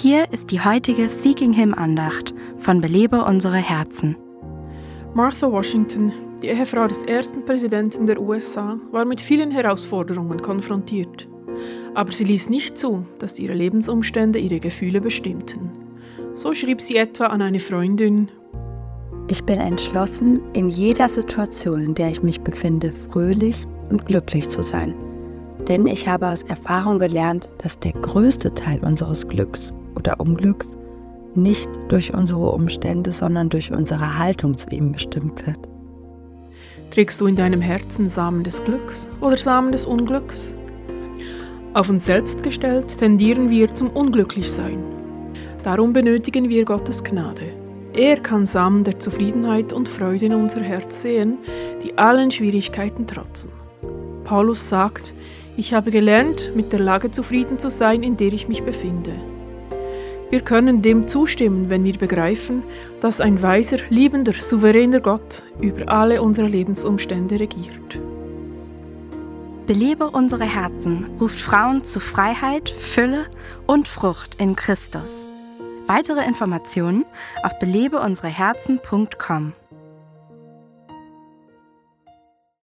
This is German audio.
Hier ist die heutige Seeking Him Andacht von Belebe unsere Herzen. Martha Washington, die Ehefrau des ersten Präsidenten der USA, war mit vielen Herausforderungen konfrontiert. Aber sie ließ nicht zu, dass ihre Lebensumstände ihre Gefühle bestimmten. So schrieb sie etwa an eine Freundin, ich bin entschlossen, in jeder Situation, in der ich mich befinde, fröhlich und glücklich zu sein. Denn ich habe aus Erfahrung gelernt, dass der größte Teil unseres Glücks oder Unglücks nicht durch unsere Umstände, sondern durch unsere Haltung zu ihm bestimmt wird. Trägst du in deinem Herzen Samen des Glücks oder Samen des Unglücks? Auf uns selbst gestellt tendieren wir zum Unglücklichsein. Darum benötigen wir Gottes Gnade. Er kann Samen der Zufriedenheit und Freude in unser Herz sehen, die allen Schwierigkeiten trotzen. Paulus sagt, ich habe gelernt, mit der Lage zufrieden zu sein, in der ich mich befinde. Wir können dem zustimmen, wenn wir begreifen, dass ein weiser, liebender, souveräner Gott über alle unsere Lebensumstände regiert. Belebe unsere Herzen ruft Frauen zu Freiheit, Fülle und Frucht in Christus. Weitere Informationen auf belebeunsereherzen.com.